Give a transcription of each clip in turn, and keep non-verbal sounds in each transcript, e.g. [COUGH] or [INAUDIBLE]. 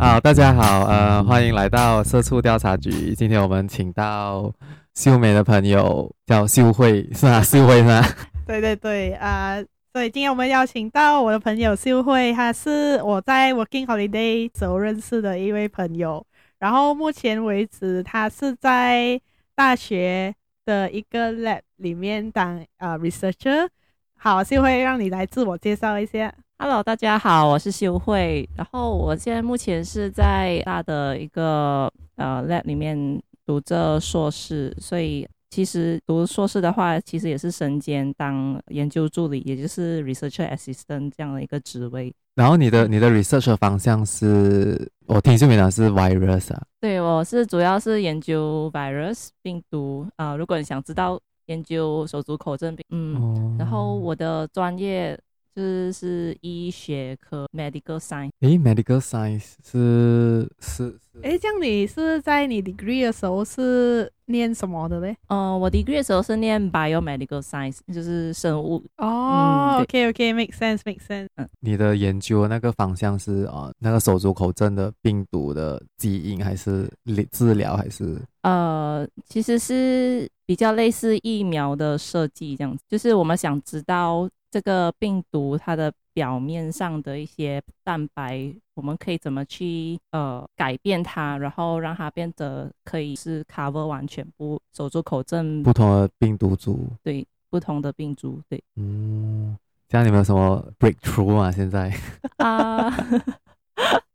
好，大家好，呃，欢迎来到社畜调查局。今天我们请到秀美的朋友叫秀慧，是吗？秀慧吗？对对对，啊、呃，所以今天我们邀请到我的朋友秀慧，她是我在 Working Holiday 时候认识的一位朋友。然后目前为止，她是在大学的一个 lab 里面当呃 researcher。好，秀慧，让你来自我介绍一下。Hello，大家好，我是修慧。然后我现在目前是在大的一个呃 lab 里面读着硕士，所以其实读硕士的话，其实也是身兼当研究助理，也就是 researcher assistant 这样的一个职位。然后你的你的 research 方向是，我听秀美讲是 virus 啊？对，我是主要是研究 virus 病毒啊、呃。如果你想知道研究手足口症病，嗯，哦、然后我的专业。就是是医学科 medical science。诶，medical science 是是是。诶，这样你是在你 degree 的时候是念什么的嘞？哦、呃，我 degree 的时候是念 biomedical science，就是生物。哦、嗯、，OK OK，make sense，make sense。嗯，你的研究的那个方向是啊、呃，那个手足口症的病毒的基因，还是治疗，还是？呃，其实是比较类似疫苗的设计这样子，就是我们想知道。这个病毒它的表面上的一些蛋白，我们可以怎么去呃改变它，然后让它变得可以是 cover 完全部手足口症不同的病毒株，对，不同的病毒，对，嗯，这样你们有什么 breakthrough 啊？现在 [LAUGHS] 啊。[LAUGHS]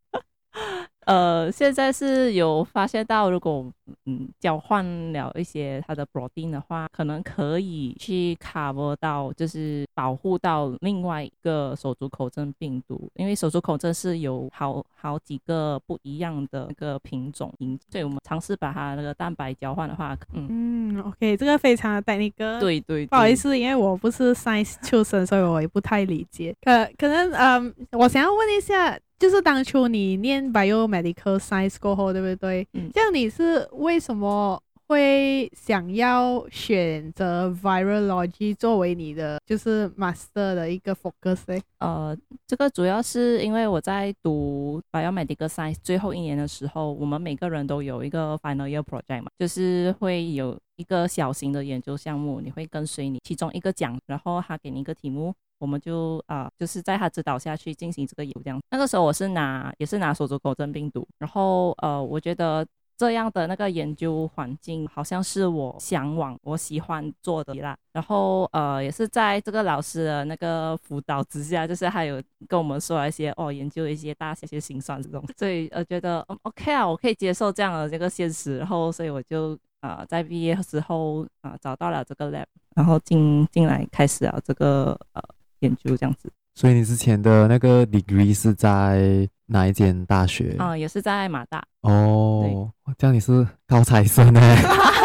呃，现在是有发现到，如果嗯交换了一些它的 protein 的话，可能可以去 cover 到，就是保护到另外一个手足口症病毒，因为手足口症是有好好几个不一样的那个品种，所以我们尝试把它那个蛋白交换的话，嗯嗯，OK，这个非常的 technical，对，对对，不好意思，因为我不是 science 出身，所以我也不太理解，可可能嗯，我想要问一下。就是当初你念 biomedical science 过后，对不对？嗯，这样你是为什么会想要选择 virology 作为你的就是 master 的一个 focus 呢？呃，这个主要是因为我在读 biomedical science 最后一年的时候，我们每个人都有一个 final year project 嘛，就是会有一个小型的研究项目，你会跟随你其中一个讲，然后他给你一个题目。我们就啊、就是在他指导下去进行这个研究。这样，那个时候我是拿，也是拿手足口症病毒。然后呃，我觉得这样的那个研究环境，好像是我向往、我喜欢做的啦。然后呃，也是在这个老师的那个辅导之下，就是还有跟我们说一些哦，研究一些大一些心酸这种。所以呃，觉得嗯，OK 啊，我可以接受这样的这个现实。然后，所以我就呃，在毕业之后啊、找到了这个 lab，然后进进来开始了这个呃。研究这样子，所以你之前的那个 degree 是在哪一间大学？啊、嗯，也是在马大。哦，这样你是高材生呢？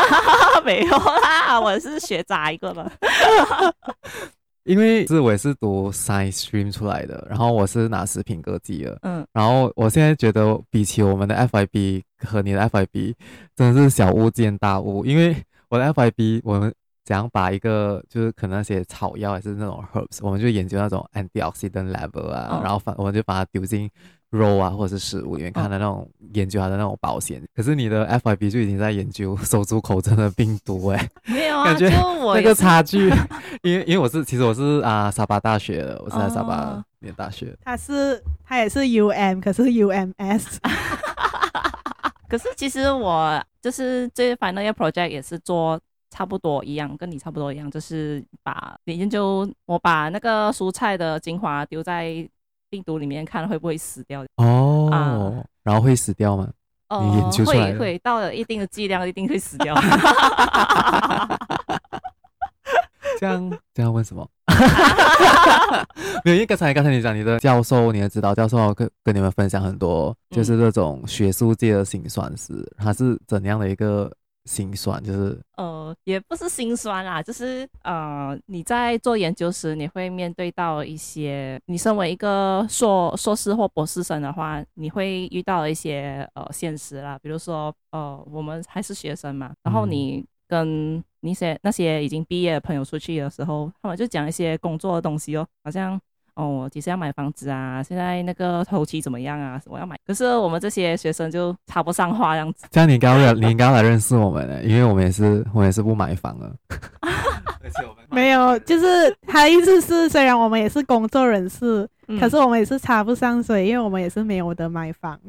[LAUGHS] 没有啦，我是学渣一个嘛。[LAUGHS] 因为是我也是读 science stream 出来的，然后我是拿食品科技的。嗯，然后我现在觉得比起我们的 FIB 和你的 FIB，真的是小巫见大巫。因为我的 FIB 我们。怎样把一个就是可能那些草药还是那种 herbs，我们就研究那种 antioxidant level 啊，哦、然后反我们就把它丢进肉啊或者是食物里面，看的那种研究它的那种保鲜。哦、可是你的 FIB 就已经在研究手足口症的病毒哎、欸，[LAUGHS] 没有啊，感觉那个差距，[LAUGHS] 因为因为我是其实我是啊沙巴大学的，我是在沙巴念大学。他是他也是 UM，可是 UMS。[LAUGHS] 可是其实我就是这 final year project 也是做。差不多一样，跟你差不多一样，就是把研究我把那个蔬菜的精华丢在病毒里面，看会不会死掉。哦，嗯、然后会死掉吗？哦，你研究出来会会到了一定的剂量，一定会死掉。[LAUGHS] 这样这样问什么？[LAUGHS] 没有，因为刚才刚才你讲你的教授，你的指导教授跟跟你们分享很多，就是这种学术界的辛酸史，他是怎样的一个？心酸就是呃，也不是心酸啦，就是呃，你在做研究时，你会面对到一些，你身为一个硕硕士或博士生的话，你会遇到一些呃现实啦，比如说呃，我们还是学生嘛，然后你跟那些那些已经毕业的朋友出去的时候，他们就讲一些工作的东西哦，好像。哦，我几时要买房子啊？现在那个头期怎么样啊？我要买。可是我们这些学生就插不上话，这样子。这样你应该来，[LAUGHS] 你应该来认识我们呢，因为我们也是，我们也是不买房的。[LAUGHS] 没有，就是他的意思是，虽然我们也是工作人士，嗯、可是我们也是插不上水，因为我们也是没有得买房。[LAUGHS]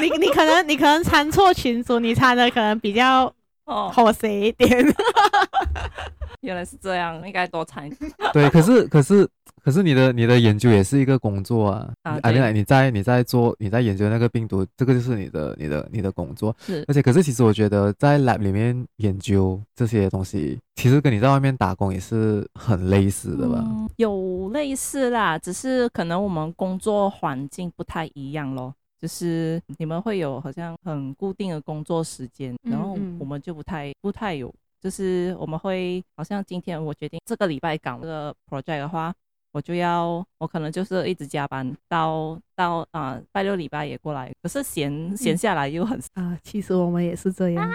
你你可能你可能参错群组，你参的可能比较哦好谁一点。[LAUGHS] 原来是这样，应该多参。[LAUGHS] 对，可是可是。可是你的你的研究也是一个工作啊，啊，你你在你在做你在研究那个病毒，这个就是你的你的你的工作。是，而且可是其实我觉得在 lab 里面研究这些东西，其实跟你在外面打工也是很类似的吧？嗯，有类似啦，只是可能我们工作环境不太一样咯。就是你们会有好像很固定的工作时间，然后我们就不太不太有，就是我们会好像今天我决定这个礼拜搞这个 project 的话。我就要，我可能就是一直加班到到啊、呃，拜六礼拜也过来，可是闲闲下来又很啊、呃。其实我们也是这样，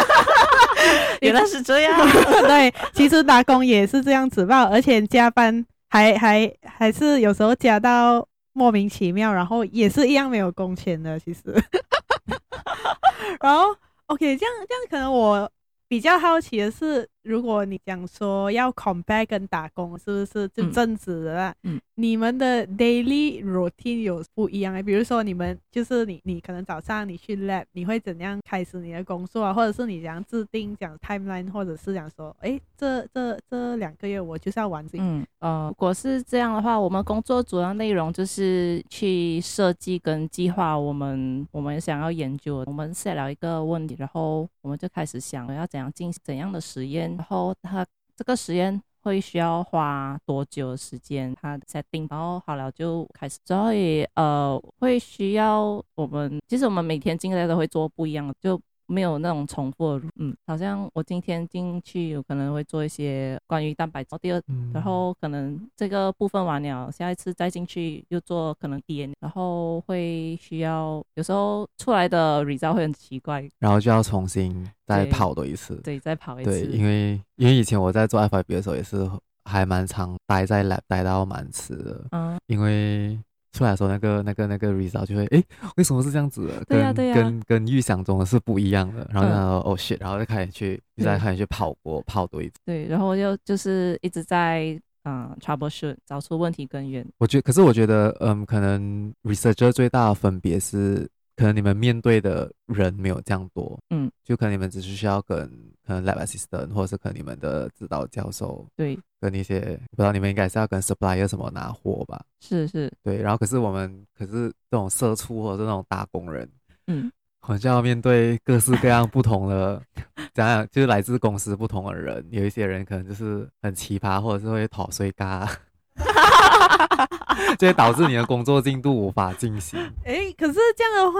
[LAUGHS] 原来是这样。[LAUGHS] 对，其实打工也是这样子吧，而且加班还还还是有时候加到莫名其妙，然后也是一样没有工钱的。其实，[LAUGHS] 然后 OK，这样这样可能我。比较好奇的是，如果你讲说要 compare 跟打工，是不是就正职的啦？嗯，你们的 daily routine 有不一样诶，比如说你们就是你，你可能早上你去 lab，你会怎样开始你的工作啊？或者是你怎样制定讲 timeline，或者是讲说，诶，这这这两个月我就是要完成。嗯，呃，如果是这样的话，我们工作主要内容就是去设计跟计划我们我们想要研究，我们 set 了一个问题，然后我们就开始想要怎样进行怎样的实验，然后它这个实验会需要花多久时间，它 setting，然后好了就开始，所以呃会需要我们，其实我们每天进来都会做不一样的，就。没有那种重复的，嗯，好像我今天进去有可能会做一些关于蛋白质，第二，嗯、然后可能这个部分完了，下一次再进去又做可能 DNA，然后会需要有时候出来的 result 会很奇怪，然后就要重新再跑多一次，对，对，再跑一次，对，因为因为以前我在做 FIB 的时候也是还蛮常待在 lab 待到蛮迟的，嗯，因为。出来的时候，那个那个那个 result 就会，诶，为什么是这样子的？对呀对呀，跟跟预想中的是不一样的。然后然后哦 shit，然后就开始去，就在开始去跑过跑多一次。对，然后就就是一直在嗯 troubleshoot 找出问题根源。我觉得，可是我觉得，嗯，可能 researcher 最大的分别是。可能你们面对的人没有这样多，嗯，就可能你们只是需要跟可能 lab assistant，或者是可能你们的指导教授，对，跟一些不知道你们应该是要跟 supplier 什么拿货吧？是是，对。然后可是我们可是这种社畜或者是那种打工人，嗯，好像要面对各式各样不同的，[LAUGHS] 讲讲就是来自公司不同的人，有一些人可能就是很奇葩，或者是会讨碎嘎。[LAUGHS] 就会导致你的工作进度无法进行。哎、欸，可是这样的话，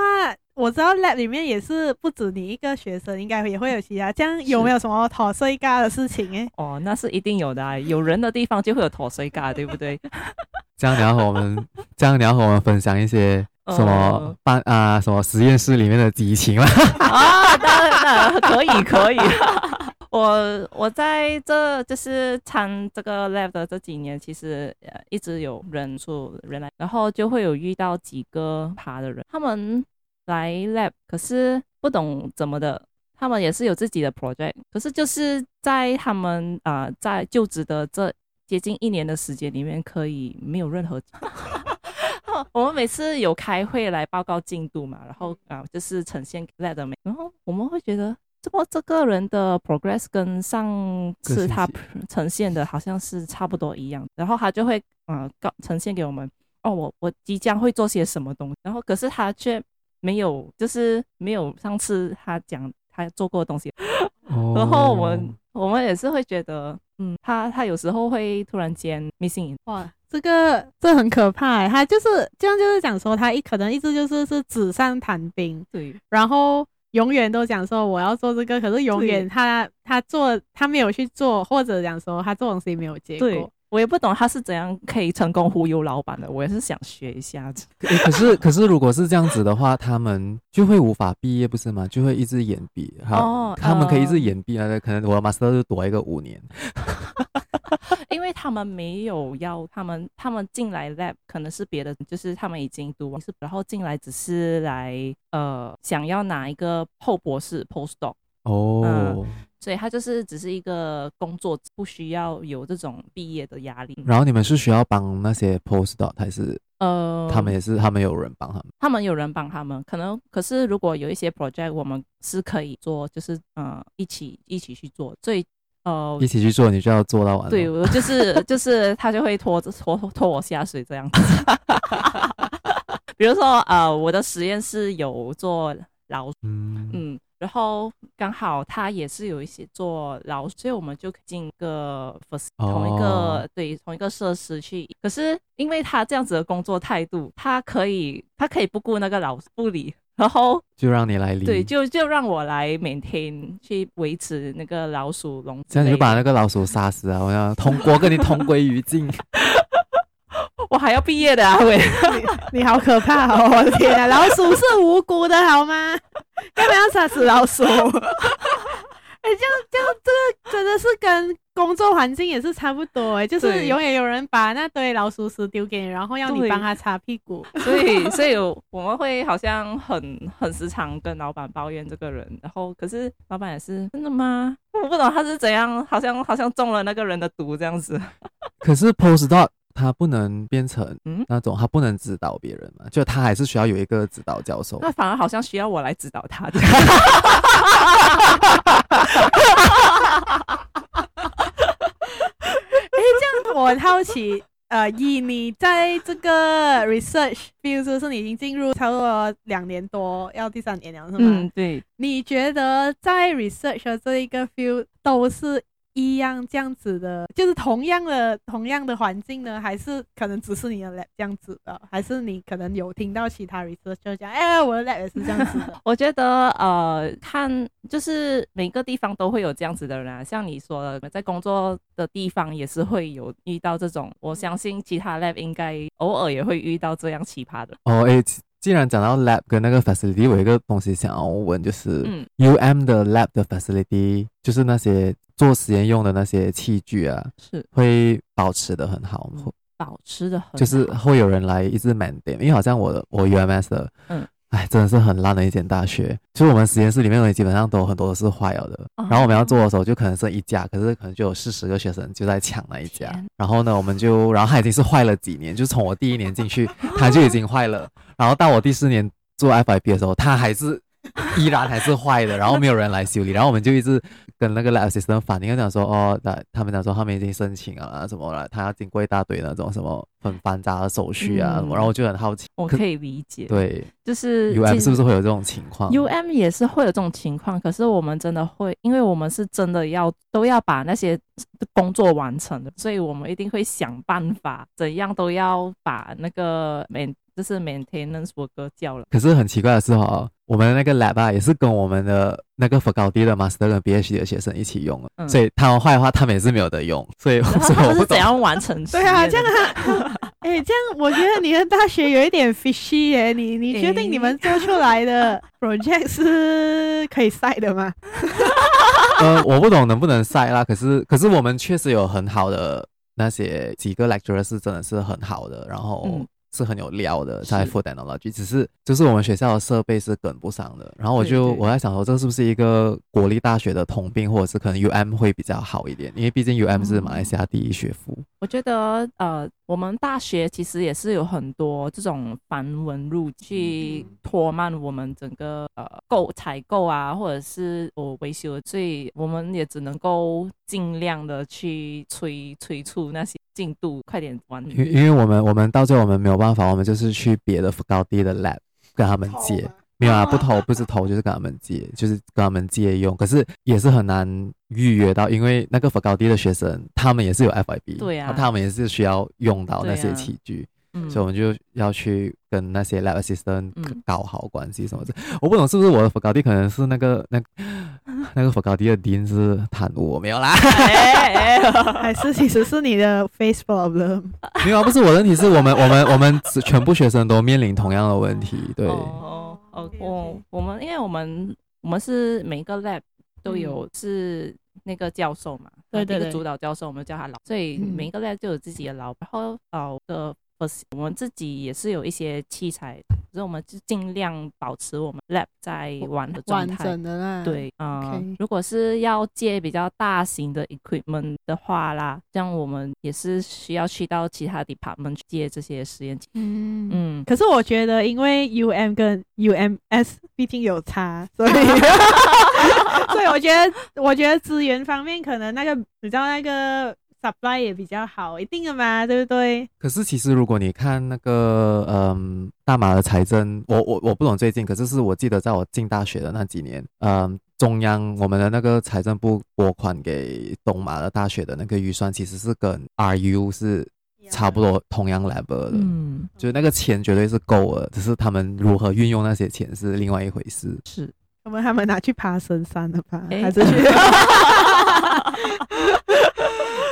我知道 lab 里面也是不止你一个学生，应该也会有其他。这样有没有什么妥碎嘎的事情？哎，哦，那是一定有的啊，有人的地方就会有妥碎嘎，对不对？这样你要和我们，[LAUGHS] 这样你要和我们分享一些什么办、呃、啊，什么实验室里面的激情吗？啊，[LAUGHS] 当然，可以，可以。我我在这就是参这个 lab 的这几年，其实呃一直有人数人来，然后就会有遇到几个爬的人，他们来 lab，可是不懂怎么的，他们也是有自己的 project，可是就是在他们啊、在就职的这接近一年的时间里面，可以没有任何，[LAUGHS] 我们每次有开会来报告进度嘛，然后啊、就是呈现 lab 的美，然后我们会觉得。这不，这个人的 progress 跟上次他呈现的好像是差不多一样，然后他就会嗯告呈现给我们哦，我我即将会做些什么东西，然后可是他却没有，就是没有上次他讲他做过的东西，哦、[LAUGHS] 然后我们我们也是会觉得，嗯，他他有时候会突然间 missing，哇，这个这很可怕哎，他就是这样，就是讲说他一可能一直就是是纸上谈兵，对，然后。永远都讲说我要做这个，可是永远他他做他没有去做，或者讲说他做东西没有结果。对，我也不懂他是怎样可以成功忽悠老板的，我也是想学一下子。[LAUGHS] 欸、可是可是如果是这样子的话，他们就会无法毕业，不是吗？就会一直延毕。哦，他们可以一直延毕啊，呃、可能我的 master 就躲一个五年。[LAUGHS] 因为他们没有要他们，他们进来 lab 可能是别的，就是他们已经读完，然后进来只是来呃想要拿一个后博士 postdoc 哦、嗯，所以他就是只是一个工作，不需要有这种毕业的压力。然后你们是需要帮那些 postdoc 还是呃他们也是他们有人帮他们？他们有人帮他们，可能可是如果有一些 project 我们是可以做，就是呃一起一起去做，所以。哦、呃，一起去做，你就要做到完。对，我就是就是他就会拖着拖拖我下水这样子。[LAUGHS] 比如说，呃，我的实验室有做老鼠，嗯，嗯，然后刚好他也是有一些做老鼠，所以我们就进个同一个、哦、对同一个设施去。可是因为他这样子的工作态度，他可以他可以不顾那个老鼠不理。然后就让你来理，对，就就让我来每天去维持那个老鼠笼，这样你就把那个老鼠杀死啊！我要同国跟你同归于尽，[LAUGHS] 我还要毕业的啊！伟，[LAUGHS] 你，你好可怕哦！我的天啊，老鼠是无辜的好吗？干嘛要杀死老鼠？[LAUGHS] 哎、欸，这样这样，这个真的是跟工作环境也是差不多哎、欸，就是永远有人把那堆老鼠屎丢给你，然后要你帮他擦屁股。[LAUGHS] 所以，所以我们会好像很很时常跟老板抱怨这个人，然后可是老板也是真的吗？我不懂他是怎样，好像好像中了那个人的毒这样子。可是 postdoc 他不能变成那种，他不能指导别人嘛，就他还是需要有一个指导教授。那反而好像需要我来指导他这样我很好奇，呃，以你在这个 research，比如说是你已经进入差不多两年多，要第三年了，是吗？嗯，对。你觉得在 research 的这一个 field 都是？一样这样子的，就是同样的同样的环境呢，还是可能只是你的 lab 这样子的，还是你可能有听到其他 research 就讲，哎、欸，我的 lab 也是这样子的。[LAUGHS] 我觉得呃，看就是每个地方都会有这样子的人啊，像你说的，在工作的地方也是会有遇到这种，我相信其他 lab 应该偶尔也会遇到这样奇葩的。哦，哎。既然讲到 lab 跟那个 facility，我有一个东西想要问，就是 UM 的 lab 的 facility，就是那些做实验用的那些器具啊，是会保持的很好吗？保持的很好，就是会有人来一直 maintain，因为好像我的我 UMS 的，嗯。哎，真的是很烂的一间大学。就是我们实验室里面东西基本上都很多都是坏了的。然后我们要做的时候，就可能剩一架，可是可能就有四十个学生就在抢那一架。然后呢，我们就，然后它已经是坏了几年，就是从我第一年进去，[LAUGHS] 它就已经坏了。然后到我第四年做 FIP 的时候，它还是依然还是坏的。[LAUGHS] 然后没有人来修理，然后我们就一直跟那个 lab assistant 反映，讲说哦，那他们讲说他们已经申请啊什么了，他要经过一大堆那种什么。很繁杂的手续啊，嗯、然后我就很好奇，我可以理解，对，就是 U M 是不是会有这种情况？U M 也是会有这种情况，可是我们真的会，因为我们是真的要都要把那些工作完成的，所以我们一定会想办法，怎样都要把那个 main 就是 maintenance worker 叫了。可是很奇怪的是哈，我们的那个 lab 啊，也是跟我们的那个 faculty 的 master 跟 PhD 的学生一起用了，嗯、所以他们坏的话，他们也是没有得用，[LAUGHS] 所以 [LAUGHS] 所以我是怎样完成？对啊，这样。[LAUGHS] 哎、欸，这样我觉得你的大学有一点 fishy 耶。你你确定你们做出来的 project 是可以晒的吗？呃，我不懂能不能晒啦。可是可是我们确实有很好的那些几个 lecturer 是真的是很好的，然后。嗯是很有料的，在 Food Technology，只是就是我们学校的设备是跟不上的。然后我就我在想说，这是不是一个国立大学的通病，或者是可能 UM 会比较好一点？因为毕竟 UM 是马来西亚第一学府。我觉得呃，我们大学其实也是有很多这种繁文缛去拖慢我们整个呃购采购啊，或者是我维修，所以我们也只能够尽量的去催催促那些。进度快点完，因因为我们我们到最后我们没有办法，我们就是去别的高低的 lab 跟他们借，没有啊，不投不是投就是跟他们借，就是跟他们借用，可是也是很难预约到，因为那个高低的学生他们也是有 FIB，对啊，他们也是需要用到那些器具。嗯、所以我们就要去跟那些 lab assistant 搞好关系什么的。嗯、我不懂是不是我的 faculty 可能是那个那 [LAUGHS] 那个 faculty 的 dean 是贪污，没有啦。还是其实是你的 face problem？没有啊，不是我的问题，是我们我们我们全部学生都面临同样的问题。对，哦哦，我我们因为我们我们是每一个 lab。都有是那个教授嘛，对对，那个主导教授，我们叫他老，所以每一个 lab 就有自己的老，然后老的。我们自己也是有一些器材，所以我们就尽量保持我们 lab 在玩的状态。对，嗯、呃，Okay. 如果是要借比较大型的 equipment 的话啦，这样我们也是需要去到其他 department 去借这些实验器。嗯嗯。可是我觉得，因为 UM 跟 UMS 毕竟有差，所以 [LAUGHS] [LAUGHS] 所以我觉得，我觉得资源方面可能那个，你知道那个。Supply 也比较好，一定的嘛，对不对？可是其实如果你看那个，嗯，大马的财政，我我我不懂最近，可是是我记得在我进大学的那几年，嗯，中央我们的那个财政部拨款给东马的大学的那个预算，其实是跟 RU 是差不多同样 level 的，嗯，就是那个钱绝对是够了，只是他们如何运用那些钱是另外一回事。是，他们他们拿去爬深山了吧？欸、还是去？[LAUGHS]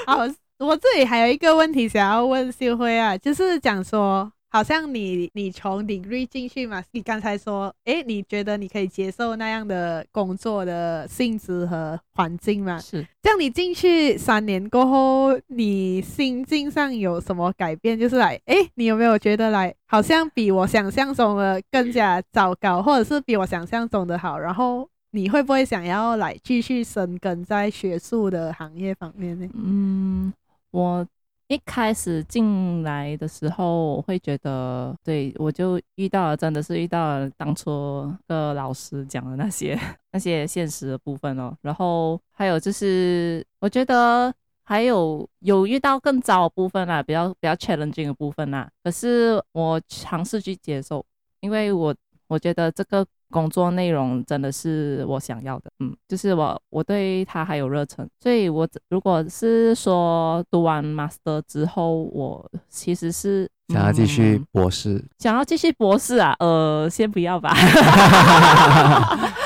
好，[LAUGHS] 我这里还有一个问题想要问秀辉啊，就是讲说，好像你你从 degree 进去嘛，你刚才说，诶，你觉得你可以接受那样的工作的性质和环境嘛？是，这样你进去三年过后，你心境上有什么改变？就是来，诶，你有没有觉得来，好像比我想象中的更加糟糕，或者是比我想象中的好？然后。你会不会想要来继续深耕在学术的行业方面呢？嗯，我一开始进来的时候，我会觉得，对，我就遇到了，真的是遇到了当初个老师讲的那些 [LAUGHS] 那些现实的部分哦。然后还有就是，我觉得还有有遇到更糟的部分啦，比较比较 challenging 的部分啦。可是我尝试去接受，因为我我觉得这个。工作内容真的是我想要的，嗯，就是我我对他还有热忱，所以我如果是说读完 master 之后，我其实是想要继续博士，嗯，想要继续博士啊，呃，先不要吧，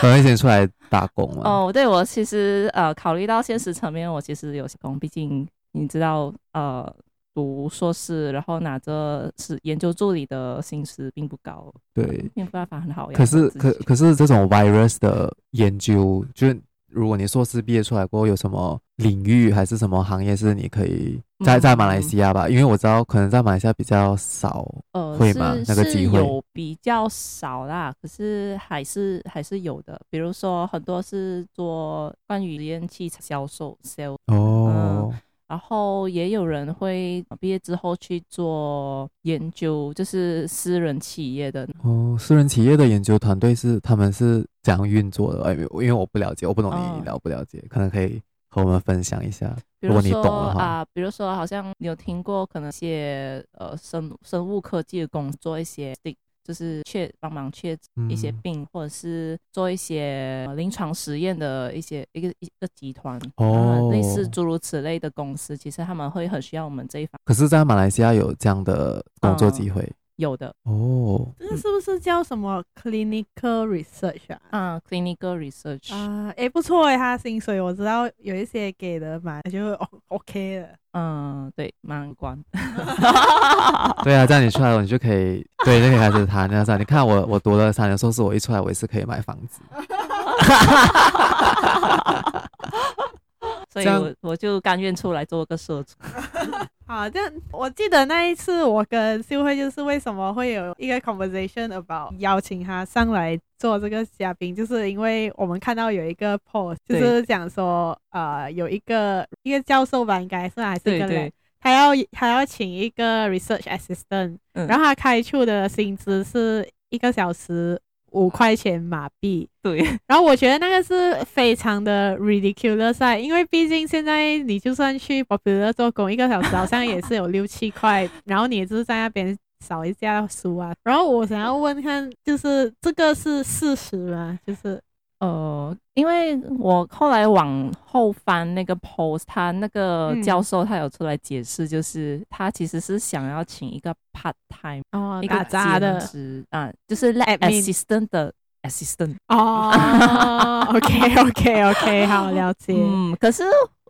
可能先出来打工了。哦，对，我其实呃考虑到现实层面，我其实有些工，毕竟你知道呃。读硕士，然后拿着是研究助理的薪资并不高，对，没有办法很好。可是可可是这种 virus 的研究，就是如果你硕士毕业出来过后，有什么领域还是什么行业是你可以在在马来西亚吧？嗯、因为我知道可能在马来西亚比较少，呃，会吗？那个机会有比较少啦，可是还是还是有的。比如说很多是做关于实验器销售 sales 哦。嗯然后也有人会毕业之后去做研究，就是私人企业的哦。私人企业的研究团队是他们是怎样运作的？因为我不了解，我不懂你了不了解，哦、可能可以和我们分享一下。如果你懂的话啊，比如说好像你有听过，可能一些呃生生物科技的工作一些。就是去帮忙去一些病，嗯、或者是做一些临床实验的一些一个一个集团哦，类似诸如此类的公司，其实他们会很需要我们这一方。可是，在马来西亚有这样的工作机会？嗯有的哦，这是不是叫什么 clinical research 啊？嗯，clinical research 啊，诶、欸，不错诶，他薪水我知道有一些给的蛮就 OK 的。嗯，对，蛮关。[LAUGHS] 对啊，这样你出来了，你就可以对，就可以开始谈那啥。你看我，我读了三年硕士，我一出来，我也是可以买房子。[LAUGHS] 所以我我就甘愿出来做个社畜。[LAUGHS] 好，这样我记得那一次我跟秀慧就是为什么会有一个 conversation about 邀请他上来做这个嘉宾，就是因为我们看到有一个 post，就是讲说呃有一个一个教授吧，应该是还是一个人，他要他要请一个 research assistant，嗯，然后他开出的薪资是一个小时。五块钱马币，对。[LAUGHS] 然后我觉得那个是非常的 ridiculous，因为毕竟现在你就算去 Popular 做工，一个小时 [LAUGHS] 好像也是有六七块，然后你也是在那边扫一下书啊。然后我想要问看，就是这个是事实吗？就是。呃，因为我后来往后翻那个 post，他那个教授他有出来解释，就是他其实是想要请一个 part time，哦，一个兼职，啊，就是 lab assistant 的 assistant。哦，[LAUGHS] OK OK OK，好了解。嗯，可是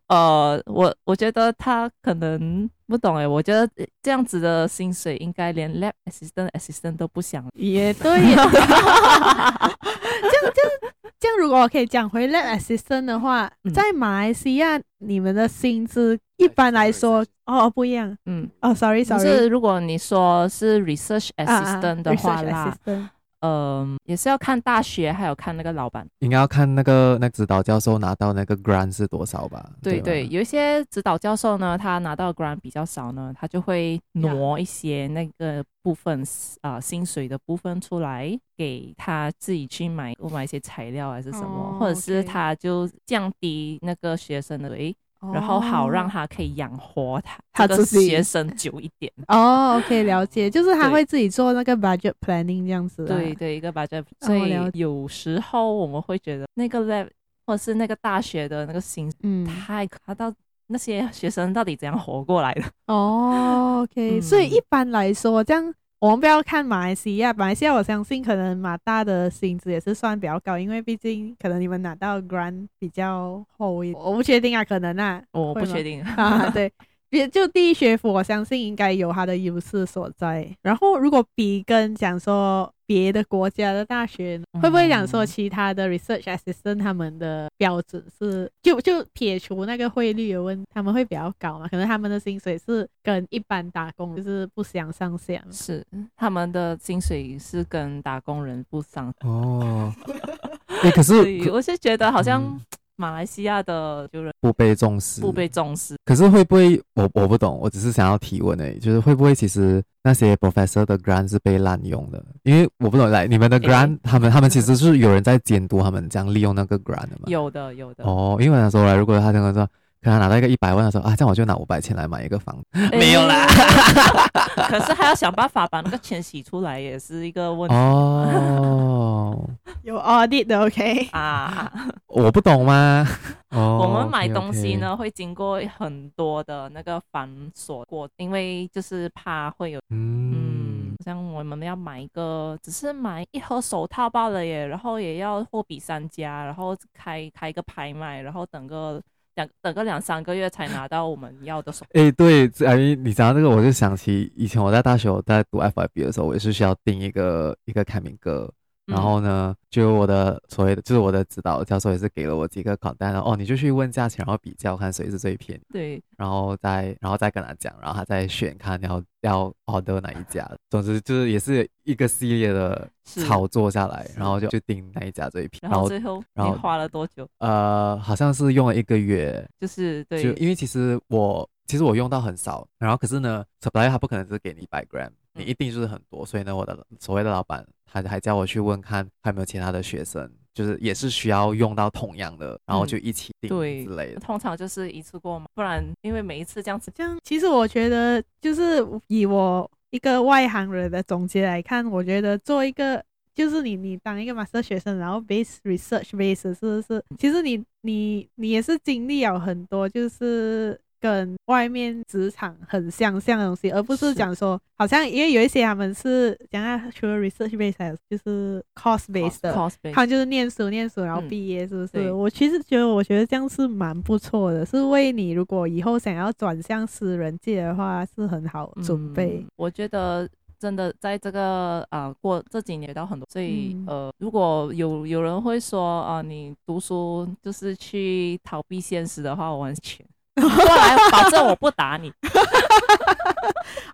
呃，我我觉得他可能不懂哎，我觉得这样子的薪水应该连 lab assistant assistant 都不想。也对，这样 [LAUGHS] 这样。这样如果我可以讲回 lab assistant 的话，嗯、在马来西亚你们的薪资一般来说哦不一样，嗯。哦 sorry sorry，是如果你说是 research assistant 的话啦。啊嗯，也是要看大学，还有看那个老板，应该要看那个那指导教授拿到那个 grant 是多少吧？对对，有一些指导教授呢，他拿到 grant 比较少呢，他就会挪一些那个部分啊、呃、薪水的部分出来给他自己去买，购买一些材料还是什么，oh, 或者是他就降低那个学生的诶。然后好让他可以养活他他的学生久一点。哦，OK 了解，[LAUGHS] 就是他会自己做那个 budget planning 这样子，对对，一个 budget，所以有时候我们会觉得那个 lab 或者是那个大学的那个薪嗯。太可怕，到那些学生到底怎样活过来的？哦，OK，所以一般来说这样。我们不要看马来西亚，马来西亚我相信可能马大的薪资也是算比较高，因为毕竟可能你们拿到 grant 比较厚一点，我不确定啊，可能啊，我不确定。啊，对。就第一学府，我相信应该有它的优势所在。然后，如果比跟讲说别的国家的大学，会不会讲说其他的 research assistant 他们的标准是就就撇除那个汇率的问题，他们会比较高嘛？可能他们的薪水是跟一般打工就是不相上下。是，他们的薪水是跟打工人不相哦。[LAUGHS] 欸、可是我是觉得好像、嗯。马来西亚的就是不被重视，不被重视。可是会不会我我不懂，我只是想要提问而已，就是会不会其实那些 professor 的 grant 是被滥用的？因为我不懂，来你们的 grant，、欸、他们他们其实是有人在监督他们这样利用那个 grant 的吗？有的，有的。哦，因为那时候来，如果他这样说。可能拿到一个一百万的时候啊，这样我就拿五百千来买一个房没有啦。[LAUGHS] 可是还要想办法把那个钱洗出来，也是一个问题。哦，有 audit 的 OK 啊？[LAUGHS] 我不懂吗？[LAUGHS] 哦，我们买东西呢，okay, okay 会经过很多的那个繁琐过，因为就是怕会有嗯，嗯，像我们要买一个，只是买一盒手套罢了耶，然后也要货比三家，然后开开一个拍卖，然后等个。两等个两三个月才拿到我们要的手。[LAUGHS] 哎，对，哎，你讲到这个，我就想起以前我在大学我在读 FIB 的时候，我也是需要订一个一个凯明哥。然后呢，就我的所谓的，就是我的指导教授也是给了我几个考单，然后哦，你就去问价钱，然后比较看谁是最便宜，对，然后再然后再跟他讲，然后他再选看你要要 order 哪一家。总之就是也是一个系列的操作下来，然后就就订哪一家最便宜。然后最后你花了多久？呃，好像是用了一个月，就是对，就因为其实我其实我用到很少，然后可是呢，supplier 他不可能只给你一百 gram，你一定就是很多，所以呢，我的所谓的老板。还还叫我去问看还有没有其他的学生，就是也是需要用到同样的，然后就一起订之类的。嗯、通常就是一次过嘛，不然因为每一次这样子，这样其实我觉得就是以我一个外行人的总结来看，我觉得做一个就是你你当一个 master 学生，然后 base research base 是不是？其实你你你也是经历了很多，就是。跟外面职场很相像的东西，而不是讲说，是好像因为有一些他们是讲啊，除了 research base 还有就是 course base 的，course, course 他们就是念书念书然后毕业，是不是？嗯、我其实觉得，我觉得这样是蛮不错的，是为你如果以后想要转向私人界的话，是很好准备。嗯、我觉得真的在这个啊、呃、过这几年学到很多，所以、嗯、呃，如果有有人会说啊、呃，你读书就是去逃避现实的话，我完全。[LAUGHS] 过来，保证我不打你。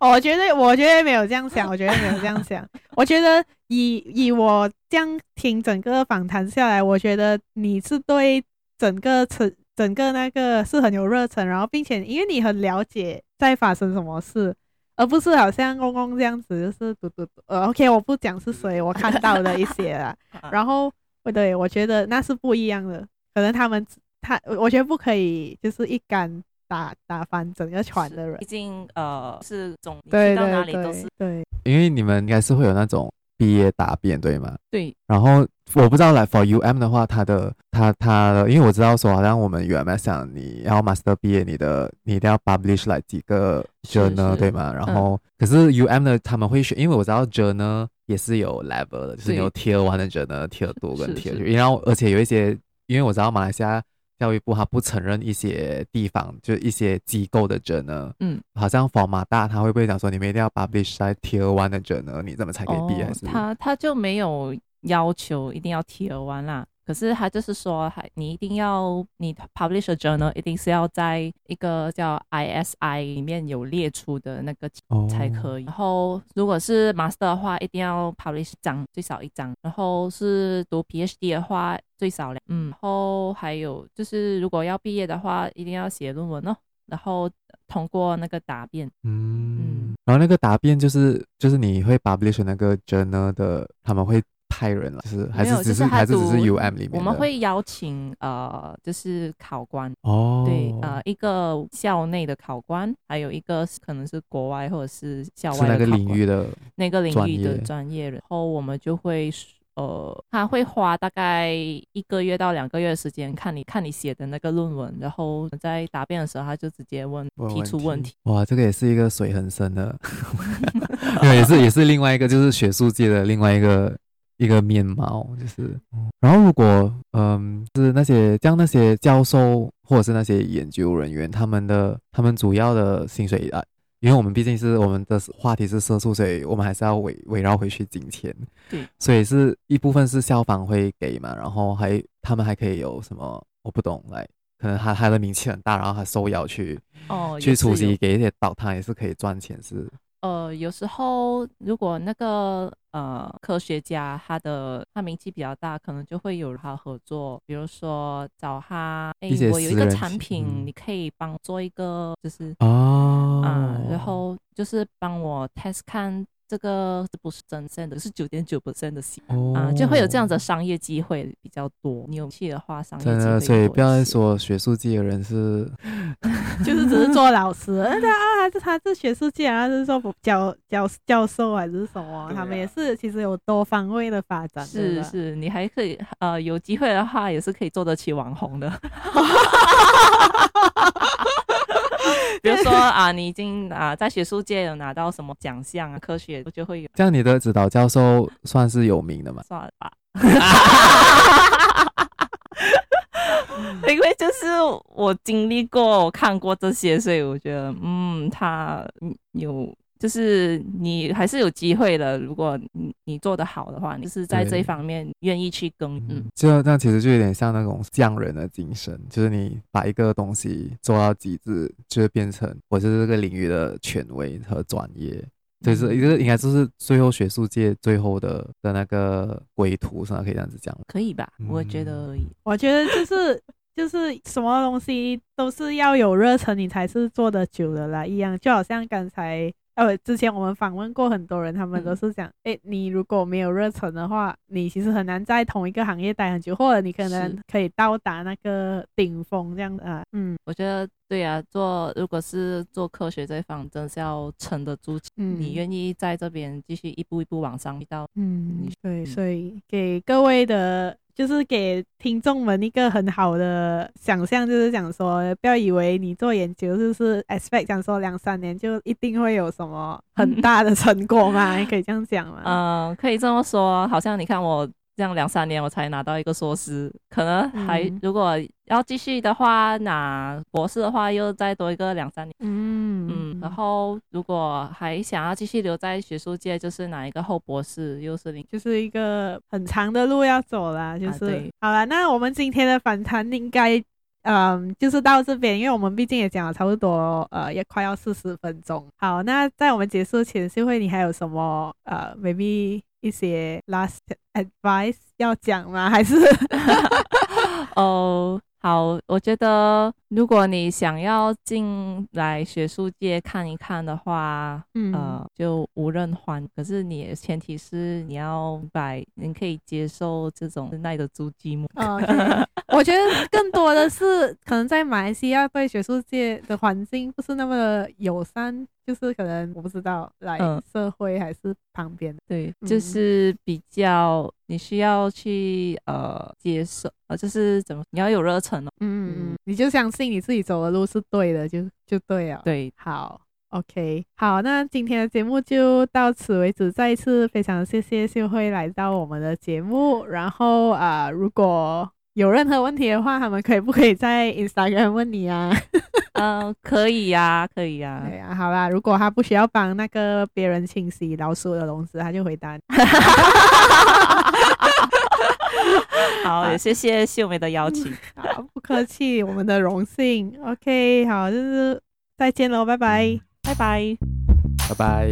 我觉得，我觉得没有这样想，我觉得没有这样想。我觉得以以我这样听整个访谈下来，我觉得你是对整个整整个那个是很有热忱，然后并且因为你很了解在发生什么事，而不是好像公公这样子，就是嘟嘟嘟。呃，OK，我不讲是谁，我看到的一些了。[LAUGHS] 然后，对，我觉得那是不一样的，可能他们。他，我觉得不可以，就是一竿打打翻整个船的人。毕竟，呃，是总对到哪里都是对。因为你们应该是会有那种毕业答辩，对吗？对。然后我不知道来 for UM 的话，他的他他的，因为我知道说，好像我们 UM 想你要 master 毕业，你的你一定要 publish 来几个 journal，对吗？然后、嗯、可是 UM 的他们会选，因为我知道 journal 也是有 level 的，就是有 tier one 的 journal，tier two 跟 tier three，然后而且有一些，因为我知道马来西亚。教育部他不承认一些地方，就一些机构的 journal，嗯，好像佛马大他会不会讲说你们一定要 publish 在 tier one 的 journal，你怎么才可以毕业？哦、他他就没有要求一定要 tier one 啦，可是他就是说，还你一定要你 publish a journal 一定是要在一个叫 ISI 里面有列出的那个才可以。然后如果是 master 的话，一定要 publish 一张，最少一张。然后是读 PhD 的话，最少两。嗯，然后还有就是如果要毕业的话，一定要写论文哦。然后通过那个答辩，嗯，嗯，然后那个答辩就是就是你会 publish 那个 journal 的，他们会派人了，就是还是只是，就是还是只是 UM 里面，我们会邀请呃，就是考官哦，对，呃，一个校内的考官，还有一个可能是国外或者是校外那个领域的那个领域的专业人，然后我们就会。呃，他会花大概一个月到两个月的时间，看你看你写的那个论文，然后在答辩的时候，他就直接问，问提出问题。哇，这个也是一个水很深的，[LAUGHS] [LAUGHS] 也是也是另外一个就是学术界的另外一个一个面貌，就是。然后如果嗯，是那些像那些教授或者是那些研究人员，他们的他们主要的薪水啊。因为我们毕竟是我们的话题是色素，所以我们还是要围围绕回去金钱。对，所以是一部分是消防会给嘛，然后还他们还可以有什么我不懂来，可能他他的名气很大，然后他受邀去哦去出席给一些导谈，也是可以赚钱是。呃，有时候如果那个呃科学家他的他名气比较大，可能就会有他合作，比如说找他，哎，我有一个产品，嗯、你可以帮做一个，就是哦，啊，然后就是帮我 test 看。这个不是真正的？是九点九 percent 的戏啊，就会有这样的商业机会比较多。你有气的话，商业机会真的，所以不要说学术界的人是，[LAUGHS] 就是只是做老师，嗯，[LAUGHS] 他啊，他他是学术界啊，是说教教教授还是什么？啊、他们也是其实有多方位的发展。是是，你还可以呃，有机会的话也是可以做得起网红的。[LAUGHS] [LAUGHS] 比如说啊，你已经啊在学术界有拿到什么奖项啊，科学就会有。这样你的指导教授算是有名的吗？算了吧，[LAUGHS] 因为就是我经历过，我看过这些，所以我觉得嗯，他有。就是你还是有机会的，如果你你做得好的话，你是在这一方面愿意去耕耘。就这样，其实就有点像那种匠人的精神，就是你把一个东西做到极致，就会变成我是这个领域的权威和专业。就是一个应该就是最后学术界最后的的那个归途，是吧？可以这样子讲，可以吧？我觉得，我觉得就是就是什么东西都是要有热忱，你才是做的久的啦。一样，就好像刚才。呃，之前我们访问过很多人，他们都是讲，哎、嗯，你如果没有热忱的话，你其实很难在同一个行业待很久，或者你可能可以到达那个顶峰这样的啊。嗯，我觉得对啊，做如果是做科学这一方，真是要撑得住。嗯，你愿意在这边继续一步一步往上到。嗯，对，所以给各位的。就是给听众们一个很好的想象，就是想说，不要以为你做研究就是 expect 讲说两三年就一定会有什么很 [LAUGHS] 大的成果嘛，可以这样讲吗？嗯，可以这么说，好像你看我。这样两三年我才拿到一个硕士，可能还、嗯、如果要继续的话，拿博士的话又再多一个两三年。嗯嗯，然后如果还想要继续留在学术界，就是拿一个后博士，又是零就是一个很长的路要走啦。就是、啊、好了，那我们今天的访谈应该嗯就是到这边，因为我们毕竟也讲了差不多呃也快要四十分钟。好，那在我们结束前，秀慧你还有什么呃 maybe？一些 last advice 要讲吗？还是 [LAUGHS] 哦，好，我觉得如果你想要进来学术界看一看的话，嗯，呃，就无任欢。可是你前提是你要明白，你可以接受这种耐得住寂寞。Okay. [LAUGHS] 我觉得更多的是可能在马来西亚对学术界的环境不是那么的友善。就是可能我不知道来社会还是旁边、嗯，对，就是比较你需要去呃接受，呃，就是怎么你要有热忱哦，嗯嗯，你就相信你自己走的路是对的，就就对了，对，好，OK，好，那今天的节目就到此为止，再一次非常谢谢秀慧来到我们的节目，然后啊、呃，如果有任何问题的话，他们可以不可以在 Instagram 问你啊？嗯、呃，可以呀、啊，可以呀、啊。对呀，好啦，如果他不需要帮那个别人清洗老鼠的笼子，他就回答。[LAUGHS] 好，也谢谢秀梅的邀请。[LAUGHS] 好，不客气，我们的荣幸。OK，好，就是再见喽，拜拜，拜拜，拜拜。